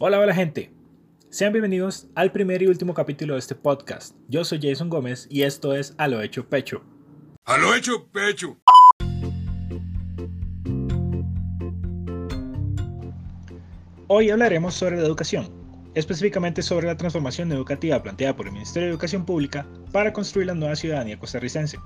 Hola, hola gente. Sean bienvenidos al primer y último capítulo de este podcast. Yo soy Jason Gómez y esto es A lo hecho pecho. A lo hecho pecho. Hoy hablaremos sobre la educación, específicamente sobre la transformación educativa planteada por el Ministerio de Educación Pública para construir la nueva ciudadanía costarricense.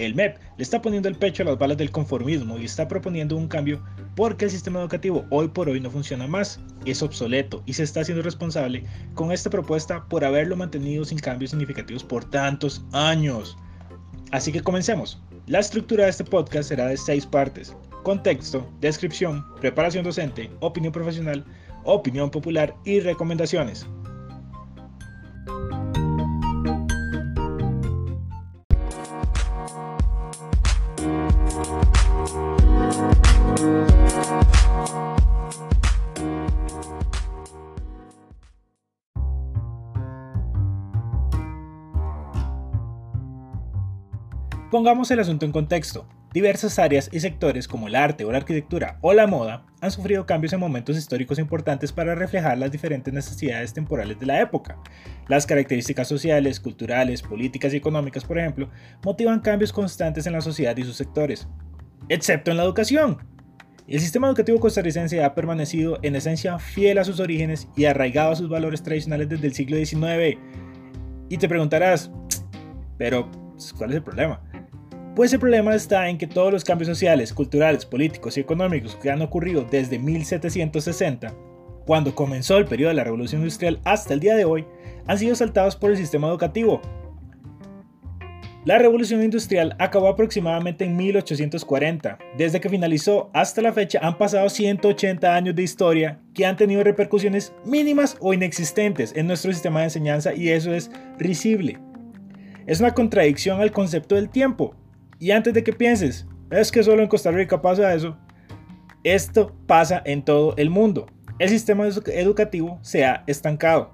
El MEP le está poniendo el pecho a las balas del conformismo y está proponiendo un cambio porque el sistema educativo hoy por hoy no funciona más, es obsoleto y se está haciendo responsable con esta propuesta por haberlo mantenido sin cambios significativos por tantos años. Así que comencemos. La estructura de este podcast será de seis partes. Contexto, descripción, preparación docente, opinión profesional, opinión popular y recomendaciones. Pongamos el asunto en contexto. Diversas áreas y sectores como el arte o la arquitectura o la moda han sufrido cambios en momentos históricos importantes para reflejar las diferentes necesidades temporales de la época. Las características sociales, culturales, políticas y económicas, por ejemplo, motivan cambios constantes en la sociedad y sus sectores, excepto en la educación. El sistema educativo costarricense ha permanecido en esencia fiel a sus orígenes y arraigado a sus valores tradicionales desde el siglo XIX. Y te preguntarás, pero ¿cuál es el problema? Pues el problema está en que todos los cambios sociales, culturales, políticos y económicos que han ocurrido desde 1760, cuando comenzó el periodo de la revolución industrial hasta el día de hoy, han sido saltados por el sistema educativo. La revolución industrial acabó aproximadamente en 1840. Desde que finalizó hasta la fecha han pasado 180 años de historia que han tenido repercusiones mínimas o inexistentes en nuestro sistema de enseñanza y eso es risible. Es una contradicción al concepto del tiempo, y antes de que pienses, es que solo en Costa Rica pasa eso, esto pasa en todo el mundo. El sistema educativo se ha estancado.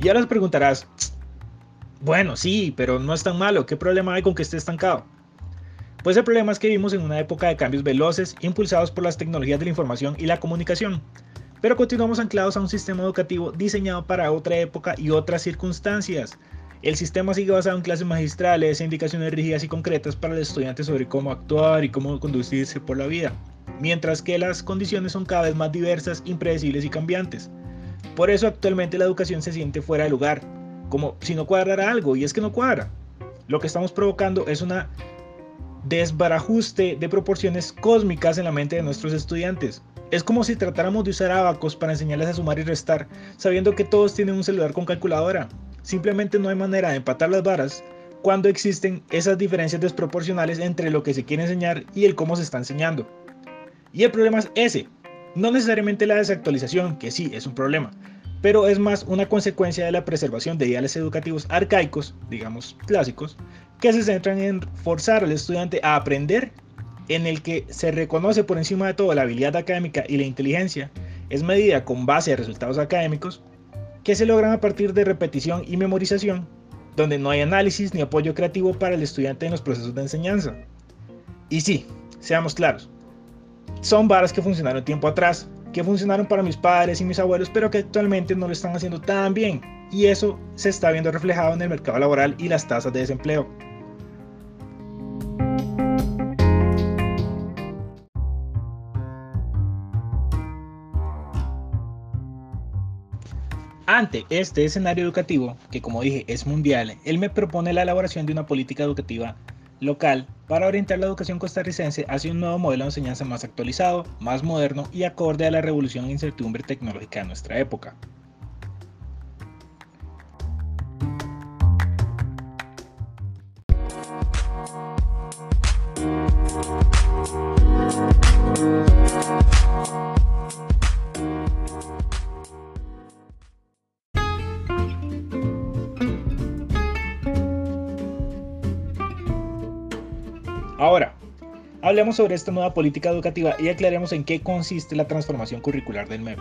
Y ahora te preguntarás, bueno, sí, pero no es tan malo, ¿qué problema hay con que esté estancado? Pues el problema es que vivimos en una época de cambios veloces impulsados por las tecnologías de la información y la comunicación pero continuamos anclados a un sistema educativo diseñado para otra época y otras circunstancias. El sistema sigue basado en clases magistrales indicaciones rígidas y concretas para el estudiante sobre cómo actuar y cómo conducirse por la vida, mientras que las condiciones son cada vez más diversas, impredecibles y cambiantes. Por eso actualmente la educación se siente fuera de lugar, como si no cuadrara algo, y es que no cuadra. Lo que estamos provocando es una desbarajuste de proporciones cósmicas en la mente de nuestros estudiantes. Es como si tratáramos de usar abacos para enseñarles a sumar y restar, sabiendo que todos tienen un celular con calculadora. Simplemente no hay manera de empatar las varas cuando existen esas diferencias desproporcionales entre lo que se quiere enseñar y el cómo se está enseñando. Y el problema es ese, no necesariamente la desactualización, que sí es un problema, pero es más una consecuencia de la preservación de ideales educativos arcaicos, digamos clásicos, que se centran en forzar al estudiante a aprender en el que se reconoce por encima de todo la habilidad académica y la inteligencia, es medida con base a resultados académicos que se logran a partir de repetición y memorización, donde no hay análisis ni apoyo creativo para el estudiante en los procesos de enseñanza. Y sí, seamos claros, son varas que funcionaron tiempo atrás, que funcionaron para mis padres y mis abuelos, pero que actualmente no lo están haciendo tan bien, y eso se está viendo reflejado en el mercado laboral y las tasas de desempleo. Ante este escenario educativo, que como dije es mundial, él me propone la elaboración de una política educativa local para orientar la educación costarricense hacia un nuevo modelo de enseñanza más actualizado, más moderno y acorde a la revolución e incertidumbre tecnológica de nuestra época. Hablemos sobre esta nueva política educativa y aclaremos en qué consiste la transformación curricular del MEP.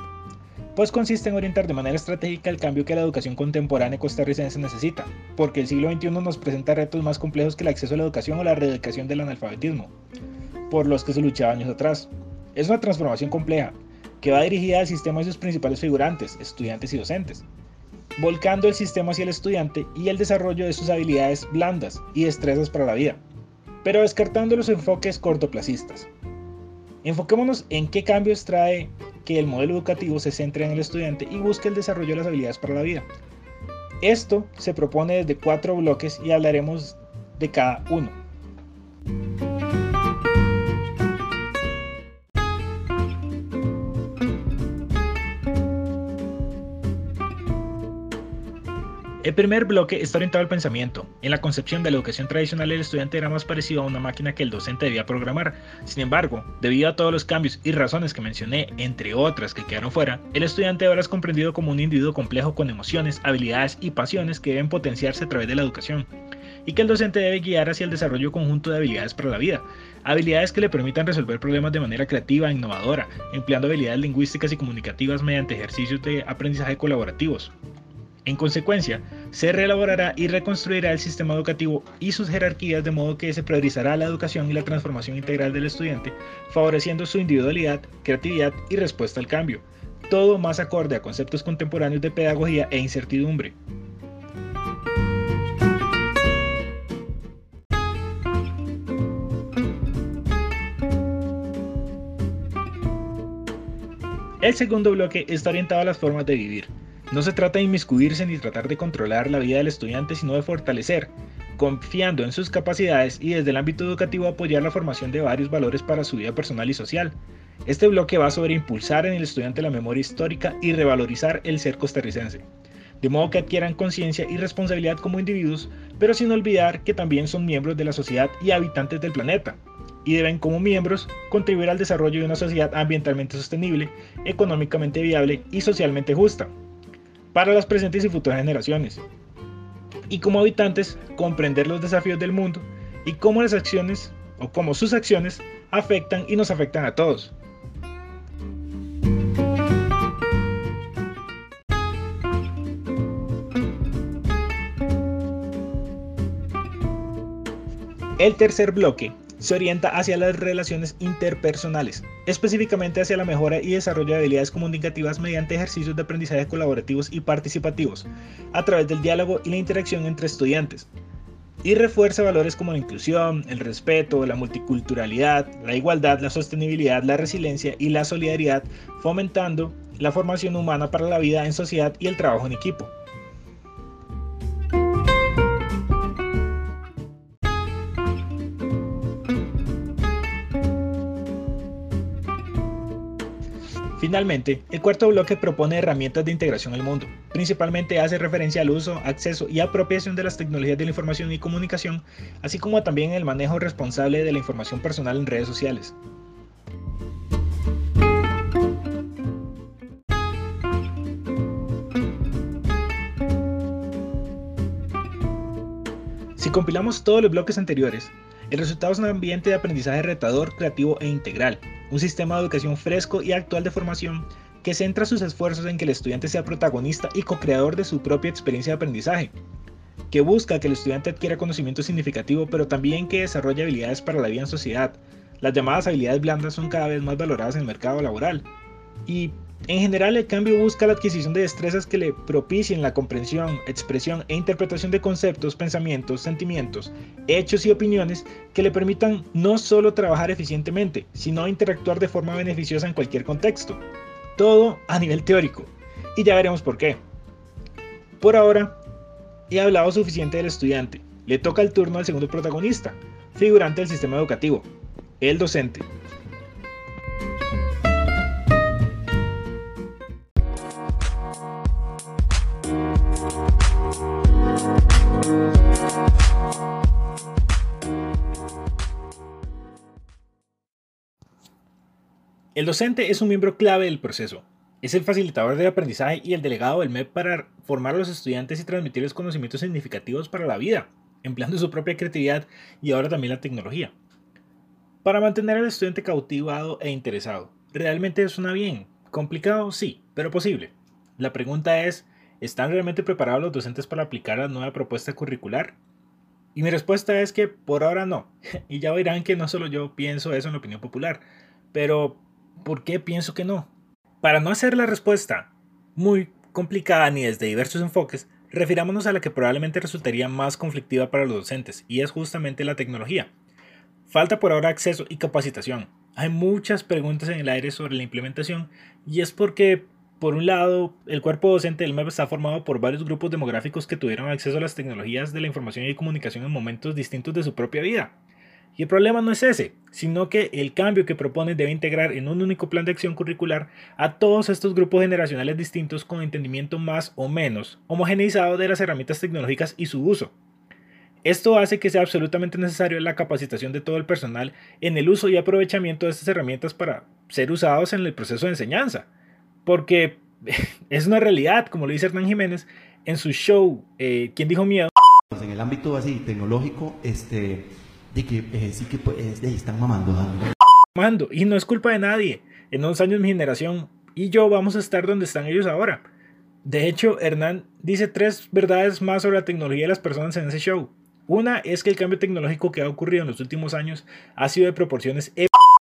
pues consiste en orientar de manera estratégica el cambio que la educación contemporánea costarricense necesita, porque el siglo XXI nos presenta retos más complejos que el acceso a la educación o la erradicación del analfabetismo, por los que se luchaba años atrás. Es una transformación compleja, que va dirigida al sistema y sus principales figurantes, estudiantes y docentes, volcando el sistema hacia el estudiante y el desarrollo de sus habilidades blandas y destrezas para la vida, pero descartando los enfoques cortoplacistas. Enfoquémonos en qué cambios trae que el modelo educativo se centre en el estudiante y busque el desarrollo de las habilidades para la vida. Esto se propone desde cuatro bloques y hablaremos de cada uno. El primer bloque está orientado al pensamiento. En la concepción de la educación tradicional, el estudiante era más parecido a una máquina que el docente debía programar. Sin embargo, debido a todos los cambios y razones que mencioné, entre otras que quedaron fuera, el estudiante ahora es comprendido como un individuo complejo con emociones, habilidades y pasiones que deben potenciarse a través de la educación y que el docente debe guiar hacia el desarrollo conjunto de habilidades para la vida, habilidades que le permitan resolver problemas de manera creativa e innovadora, empleando habilidades lingüísticas y comunicativas mediante ejercicios de aprendizaje colaborativos. En consecuencia, se reelaborará y reconstruirá el sistema educativo y sus jerarquías de modo que se priorizará la educación y la transformación integral del estudiante, favoreciendo su individualidad, creatividad y respuesta al cambio, todo más acorde a conceptos contemporáneos de pedagogía e incertidumbre. El segundo bloque está orientado a las formas de vivir, no se trata de inmiscuirse ni tratar de controlar la vida del estudiante, sino de fortalecer, confiando en sus capacidades y desde el ámbito educativo apoyar la formación de varios valores para su vida personal y social. Este bloque va sobre impulsar en el estudiante la memoria histórica y revalorizar el ser costarricense, de modo que adquieran conciencia y responsabilidad como individuos, pero sin olvidar que también son miembros de la sociedad y habitantes del planeta, y deben como miembros contribuir al desarrollo de una sociedad ambientalmente sostenible, económicamente viable y socialmente justa para las presentes y futuras generaciones. Y como habitantes, comprender los desafíos del mundo y cómo las acciones o cómo sus acciones afectan y nos afectan a todos. El tercer bloque se orienta hacia las relaciones interpersonales, específicamente hacia la mejora y desarrollo de habilidades comunicativas mediante ejercicios de aprendizaje colaborativos y participativos, a través del diálogo y la interacción entre estudiantes, y refuerza valores como la inclusión, el respeto, la multiculturalidad, la igualdad, la sostenibilidad, la resiliencia y la solidaridad, fomentando la formación humana para la vida en sociedad y el trabajo en equipo. Finalmente, el cuarto bloque propone herramientas de integración al mundo. Principalmente hace referencia al uso, acceso y apropiación de las tecnologías de la información y comunicación, así como también el manejo responsable de la información personal en redes sociales. Si compilamos todos los bloques anteriores, el resultado es un ambiente de aprendizaje retador, creativo e integral, un sistema de educación fresco y actual de formación que centra sus esfuerzos en que el estudiante sea protagonista y co-creador de su propia experiencia de aprendizaje, que busca que el estudiante adquiera conocimiento significativo, pero también que desarrolle habilidades para la vida en sociedad. Las llamadas habilidades blandas son cada vez más valoradas en el mercado laboral. Y en general, el cambio busca la adquisición de destrezas que le propicien la comprensión, expresión e interpretación de conceptos, pensamientos, sentimientos, hechos y opiniones que le permitan no solo trabajar eficientemente, sino interactuar de forma beneficiosa en cualquier contexto. Todo a nivel teórico. Y ya veremos por qué. Por ahora, he hablado suficiente del estudiante. Le toca el turno al segundo protagonista, figurante del sistema educativo, el docente. El docente es un miembro clave del proceso. Es el facilitador del aprendizaje y el delegado del MEP para formar a los estudiantes y transmitirles conocimientos significativos para la vida, empleando su propia creatividad y ahora también la tecnología. Para mantener al estudiante cautivado e interesado, realmente suena bien, Complicado, sí, pero posible. La pregunta es, ¿están realmente preparados los docentes para aplicar la nueva propuesta curricular? Y mi respuesta es que por ahora no. Y ya verán que no solo yo pienso eso en la opinión popular. Pero, ¿por qué pienso que no? Para no hacer la respuesta muy complicada ni desde diversos enfoques, refirámonos a la que probablemente resultaría más conflictiva para los docentes, y es justamente la tecnología. Falta por ahora acceso y capacitación. Hay muchas preguntas en el aire sobre la implementación, y es porque, por un lado, el cuerpo docente del MEP está formado por varios grupos demográficos que tuvieron acceso a las tecnologías de la información y comunicación en momentos distintos de su propia vida. Y el problema no es ese, sino que el cambio que propone debe integrar en un único plan de acción curricular a todos estos grupos generacionales distintos con entendimiento más o menos homogeneizado de las herramientas tecnológicas y su uso. Esto hace que sea absolutamente necesario la capacitación de todo el personal en el uso y aprovechamiento de estas herramientas para ser usados en el proceso de enseñanza. Porque es una realidad, como lo dice Hernán Jiménez en su show eh, ¿Quién dijo miedo? En el ámbito así tecnológico, este, de que eh, sí que pues, están mamando. Mamando, y no es culpa de nadie. En unos años mi generación y yo vamos a estar donde están ellos ahora. De hecho, Hernán dice tres verdades más sobre la tecnología de las personas en ese show. Una es que el cambio tecnológico que ha ocurrido en los últimos años ha sido de proporciones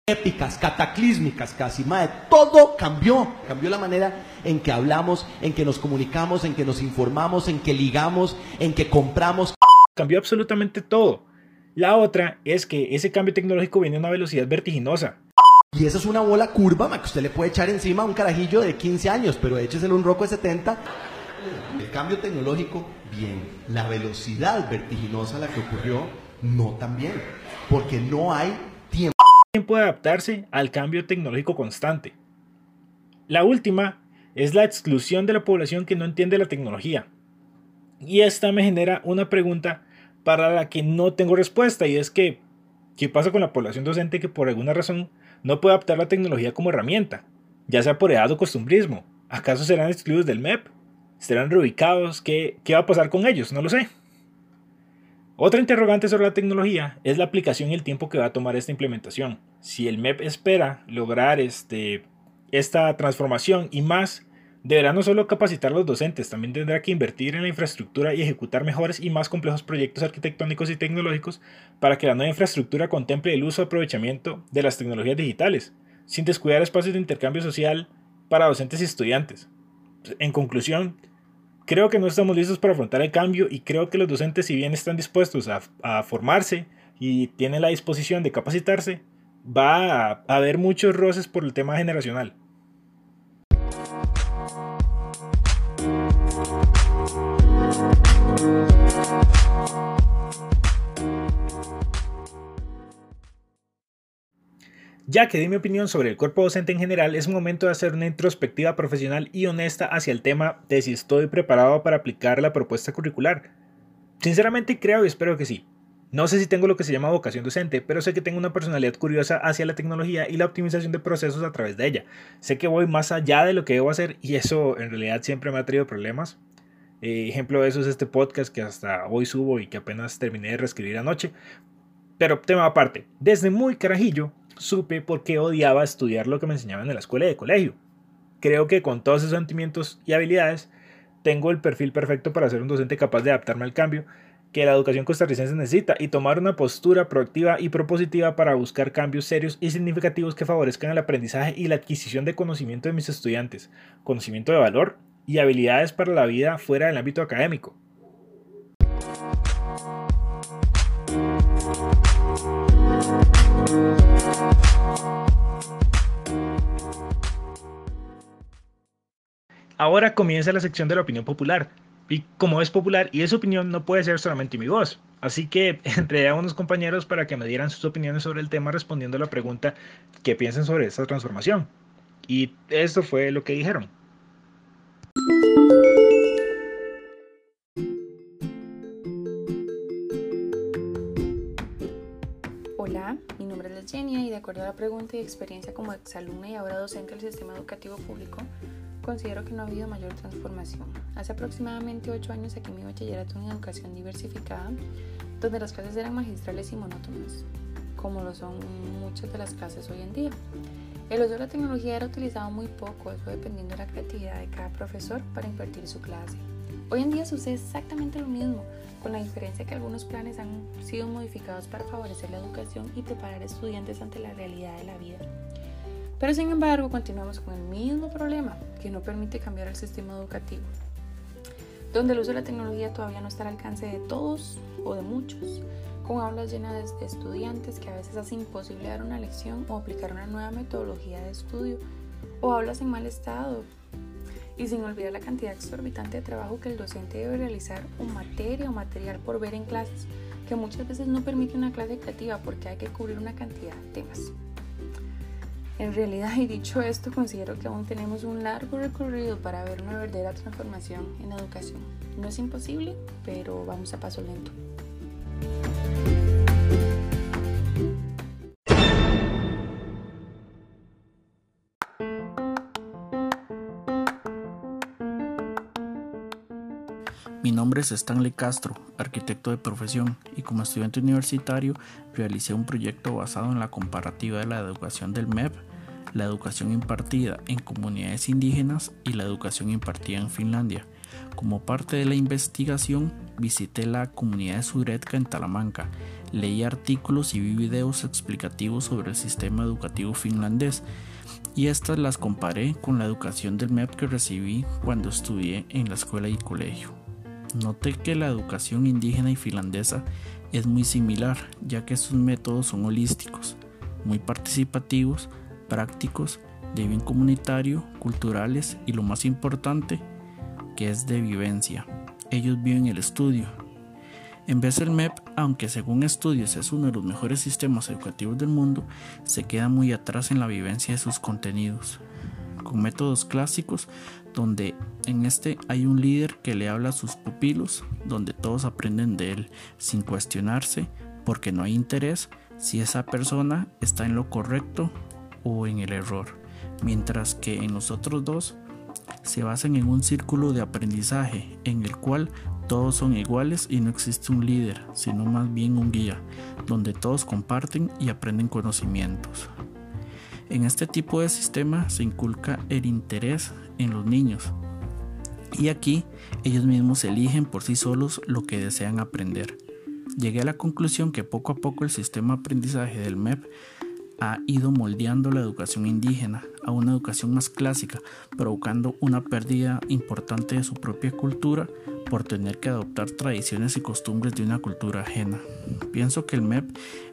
épicas, cataclísmicas casi, madre, todo cambió, cambió la manera en que hablamos, en que nos comunicamos, en que nos informamos, en que ligamos, en que compramos. Cambió absolutamente todo. La otra es que ese cambio tecnológico viene a una velocidad vertiginosa. Y esa es una bola curva que usted le puede echar encima a un carajillo de 15 años, pero écheselo un roco de 70. El cambio tecnológico, bien. La velocidad vertiginosa a la que ocurrió, no tan bien. Porque no hay tiempo. Tiempo de adaptarse al cambio tecnológico constante. La última es la exclusión de la población que no entiende la tecnología. Y esta me genera una pregunta para la que no tengo respuesta y es que, ¿qué pasa con la población docente que por alguna razón no puede adaptar la tecnología como herramienta? Ya sea por edad o costumbrismo. ¿Acaso serán excluidos del MEP? ¿Serán reubicados? ¿Qué, ¿Qué va a pasar con ellos? No lo sé. Otra interrogante sobre la tecnología es la aplicación y el tiempo que va a tomar esta implementación. Si el MEP espera lograr este, esta transformación y más Deberá no solo capacitar a los docentes, también tendrá que invertir en la infraestructura y ejecutar mejores y más complejos proyectos arquitectónicos y tecnológicos para que la nueva infraestructura contemple el uso y aprovechamiento de las tecnologías digitales, sin descuidar espacios de intercambio social para docentes y estudiantes. En conclusión, creo que no estamos listos para afrontar el cambio y creo que los docentes, si bien están dispuestos a, formarse y tienen la disposición de capacitarse, va a haber muchos roces por el tema generacional. Ya que di mi opinión sobre el cuerpo docente en general, es momento de hacer una introspectiva profesional y honesta hacia el tema de si estoy preparado para aplicar la propuesta curricular. Sinceramente creo y espero que sí. No sé si tengo lo que se llama vocación docente, pero sé que tengo una personalidad curiosa hacia la tecnología y la optimización de procesos a través de ella. Sé que voy más allá de lo que debo hacer y eso en realidad siempre me ha traído problemas. Eh, ejemplo de eso es este podcast que hasta hoy subo y que apenas terminé de reescribir anoche. Pero tema aparte, desde muy carajillo supe por qué odiaba estudiar lo que me enseñaban en la escuela y de colegio. Creo que con todos esos sentimientos y habilidades tengo el perfil perfecto para ser un docente capaz de adaptarme al cambio que la educación costarricense necesita y tomar una postura proactiva y propositiva para buscar cambios serios y significativos que favorezcan el aprendizaje y la adquisición de conocimiento de mis estudiantes, conocimiento de valor y habilidades para la vida fuera del ámbito académico. Ahora comienza la sección de la opinión popular. Y como es popular y es opinión, no puede ser solamente mi voz. Así que entré a unos compañeros para que me dieran sus opiniones sobre el tema respondiendo a la pregunta qué piensan sobre esta transformación. Y esto fue lo que dijeron. Acuerdo a la pregunta y experiencia como exalumna y ahora docente del sistema educativo público, considero que no ha habido mayor transformación. Hace aproximadamente 8 años aquí mi bachillerato en educación diversificada, donde las clases eran magistrales y monótonas, como lo son muchas de las clases hoy en día. El uso de la tecnología era utilizado muy poco, eso dependiendo de la creatividad de cada profesor para impartir su clase. Hoy en día sucede exactamente lo mismo, con la diferencia que algunos planes han sido modificados para favorecer la educación y preparar estudiantes ante la realidad de la vida. Pero sin embargo, continuamos con el mismo problema que no permite cambiar el sistema educativo, donde el uso de la tecnología todavía no está al alcance de todos o de muchos, con aulas llenas de estudiantes que a veces hace imposible dar una lección o aplicar una nueva metodología de estudio, o aulas en mal estado, y sin olvidar la cantidad exorbitante de trabajo que el docente debe realizar o materia o material por ver en clases, que muchas veces no permite una clase creativa porque hay que cubrir una cantidad de temas. En realidad, y dicho esto, considero que aún tenemos un largo recorrido para ver una verdadera transformación en educación. No es imposible, pero vamos a paso lento. Nombre es Stanley Castro, arquitecto de profesión, y como estudiante universitario realicé un proyecto basado en la comparativa de la educación del MEP, la educación impartida en comunidades indígenas y la educación impartida en Finlandia. Como parte de la investigación, visité la comunidad de Suretka en Talamanca, leí artículos y vi videos explicativos sobre el sistema educativo finlandés y estas las comparé con la educación del MEP que recibí cuando estudié en la escuela y colegio. Noté que la educación indígena y finlandesa es muy similar, ya que sus métodos son holísticos, muy participativos, prácticos, de bien comunitario, culturales y lo más importante, que es de vivencia. Ellos viven el estudio. En vez del MEP, aunque según estudios es uno de los mejores sistemas educativos del mundo, se queda muy atrás en la vivencia de sus contenidos. Con métodos clásicos donde en este hay un líder que le habla a sus pupilos, donde todos aprenden de él sin cuestionarse, porque no hay interés si esa persona está en lo correcto o en el error, mientras que en los otros dos se basan en un círculo de aprendizaje en el cual todos son iguales y no existe un líder, sino más bien un guía, donde todos comparten y aprenden conocimientos. En este tipo de sistema se inculca el interés en los niños y aquí ellos mismos eligen por sí solos lo que desean aprender. Llegué a la conclusión que poco a poco el sistema de aprendizaje del MEP ha ido moldeando la educación indígena a una educación más clásica, provocando una pérdida importante de su propia cultura por tener que adoptar tradiciones y costumbres de una cultura ajena. Pienso que el MEP,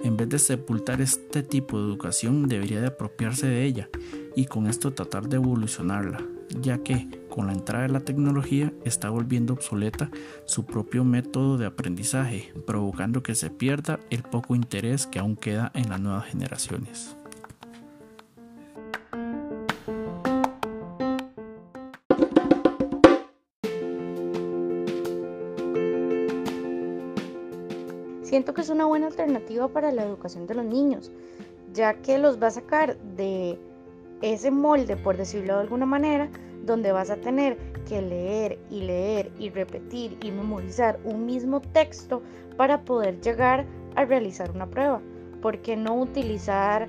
en vez de sepultar este tipo de educación, debería de apropiarse de ella y con esto tratar de evolucionarla, ya que con la entrada de la tecnología está volviendo obsoleta su propio método de aprendizaje, provocando que se pierda el poco interés que aún queda en las nuevas generaciones. Siento que es una buena alternativa para la educación de los niños, ya que los va a sacar de ese molde, por decirlo de alguna manera, donde vas a tener que leer y leer y repetir y memorizar un mismo texto para poder llegar a realizar una prueba. ¿Por qué no utilizar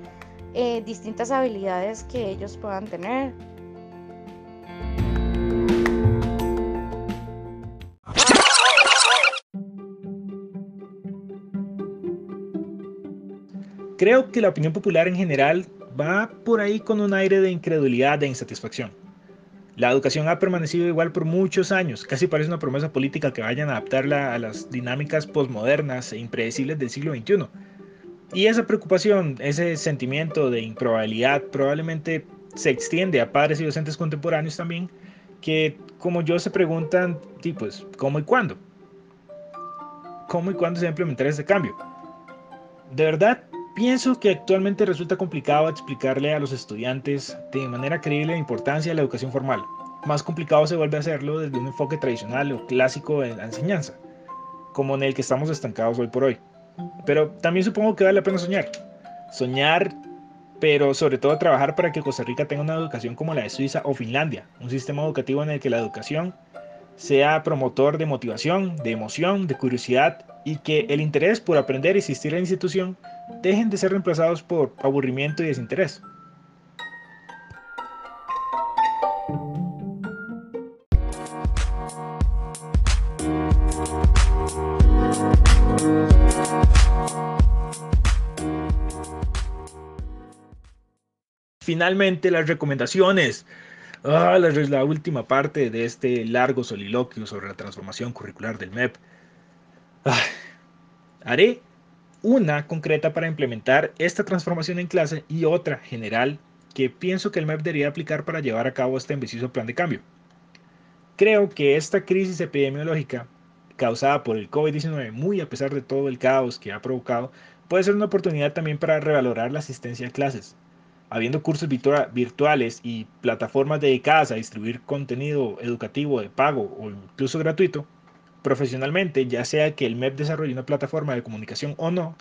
eh, distintas habilidades que ellos puedan tener? Creo que la opinión popular en general va por ahí con un aire de incredulidad e insatisfacción. La educación ha permanecido igual por muchos años, casi parece una promesa política que vayan a adaptarla a las dinámicas posmodernas e impredecibles del siglo XXI. Y esa preocupación, ese sentimiento de improbabilidad probablemente se extiende a padres y docentes contemporáneos también, que como yo se preguntan, pues, ¿cómo y cuándo? ¿Cómo y cuándo se va a implementar este cambio? De verdad, Pienso que actualmente resulta complicado explicarle a los estudiantes de manera creíble la importancia de la educación formal. Más complicado se vuelve a hacerlo desde un enfoque tradicional o clásico de la enseñanza, como en el que estamos estancados hoy por hoy. Pero también supongo que vale la pena soñar. Soñar, pero sobre todo trabajar para que Costa Rica tenga una educación como la de Suiza o Finlandia, un sistema educativo en el que la educación sea promotor de motivación, de emoción, de curiosidad y que el interés por aprender y existir en la institución dejen de ser reemplazados por aburrimiento y desinterés. Finalmente, las recomendaciones. Ah, la, la última parte de este largo soliloquio sobre la transformación curricular del MEP. Haré una concreta para implementar esta transformación en clase y otra general que pienso que el MEP debería aplicar para llevar a cabo este ambicioso plan de cambio. Creo que esta crisis epidemiológica causada por el COVID-19, muy a pesar de todo el caos que ha provocado, puede ser una oportunidad también para revalorar la asistencia a clases. Habiendo cursos virtuales y plataformas dedicadas a distribuir contenido educativo de pago o incluso gratuito, profesionalmente, ya sea que el MEP desarrolle una plataforma de comunicación o no,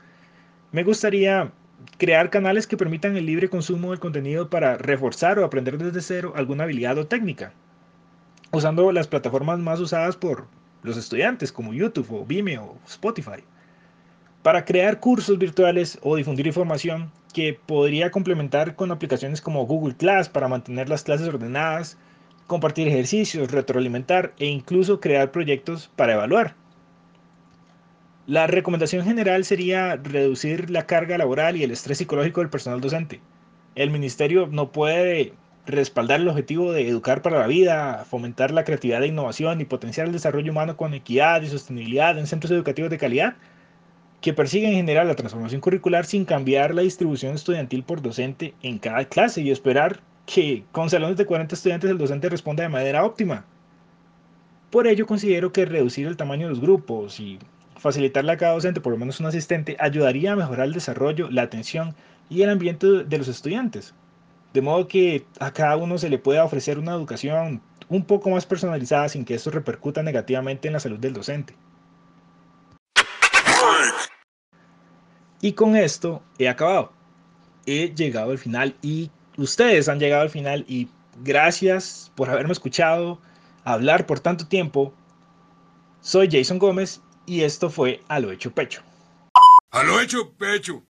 me gustaría crear canales que permitan el libre consumo del contenido para reforzar o aprender desde cero alguna habilidad o técnica, usando las plataformas más usadas por los estudiantes como YouTube o Vimeo o Spotify, para crear cursos virtuales o difundir información que podría complementar con aplicaciones como Google Class para mantener las clases ordenadas, compartir ejercicios, retroalimentar e incluso crear proyectos para evaluar. La recomendación general sería reducir la carga laboral y el estrés psicológico del personal docente. El ministerio no puede respaldar el objetivo de educar para la vida, fomentar la creatividad e innovación y potenciar el desarrollo humano con equidad y sostenibilidad en centros educativos de calidad que persiguen en general la transformación curricular sin cambiar la distribución estudiantil por docente en cada clase y esperar que con salones de 40 estudiantes el docente responda de manera óptima. Por ello considero que reducir el tamaño de los grupos y facilitarle a cada docente por lo menos un asistente ayudaría a mejorar el desarrollo, la atención y el ambiente de los estudiantes. De modo que a cada uno se le pueda ofrecer una educación un poco más personalizada sin que esto repercuta negativamente en la salud del docente. Y con esto he acabado. He llegado al final y ustedes han llegado al final y gracias por haberme escuchado hablar por tanto tiempo. Soy Jason Gómez y esto fue A lo hecho pecho. A lo hecho pecho.